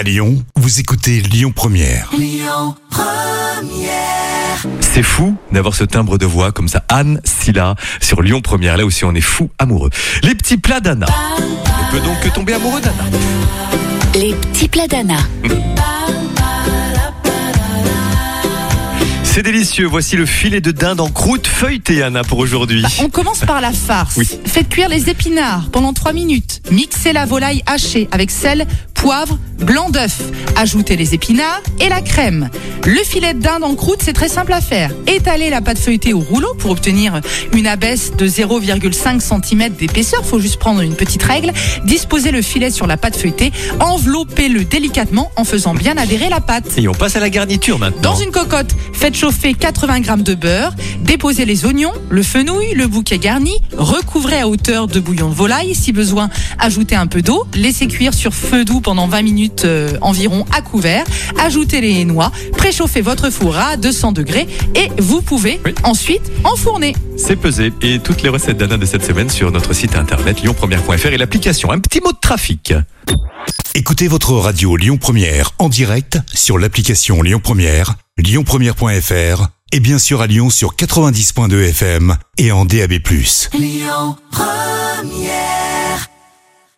À Lyon, vous écoutez Lyon Première. C'est fou d'avoir ce timbre de voix comme ça. Anne Silla sur Lyon Première. Là aussi, on est fou amoureux. Les petits plats d'Anna. On peut donc tomber amoureux d'Anna. Les petits plats d'Anna. C'est délicieux. Voici le filet de dinde en croûte feuilletée, Anna, pour aujourd'hui. On commence par la farce. Oui. Faites cuire les épinards pendant 3 minutes. Mixez la volaille hachée avec sel, poivre, blanc d'œuf. Ajoutez les épinards et la crème. Le filet de dinde en croûte, c'est très simple à faire. Étalez la pâte feuilletée au rouleau pour obtenir une abaisse de 0,5 cm d'épaisseur. Faut juste prendre une petite règle. Disposez le filet sur la pâte feuilletée. Enveloppez-le délicatement en faisant bien adhérer la pâte. Et on passe à la garniture maintenant. Dans une cocotte, faites chauffer 80 g de beurre, déposez les oignons, le fenouil, le bouquet garni, recouvrez à hauteur de bouillon de volaille. Si besoin, ajoutez un peu d'eau, laissez cuire sur feu doux pendant 20 minutes euh, environ à couvert, ajoutez les noix, préchauffez votre four à 200 degrés et vous pouvez Oui. ensuite enfourner. C'est pesé. Et toutes les recettes d'Anna de cette semaine sur notre site internet lyonpremière.fr et l'application. Un petit mot de trafic. Écoutez votre radio Lyon Première en direct sur l'application Lyon Première, lyonpremière.fr et bien sûr à Lyon sur 90.2 FM et en DAB+.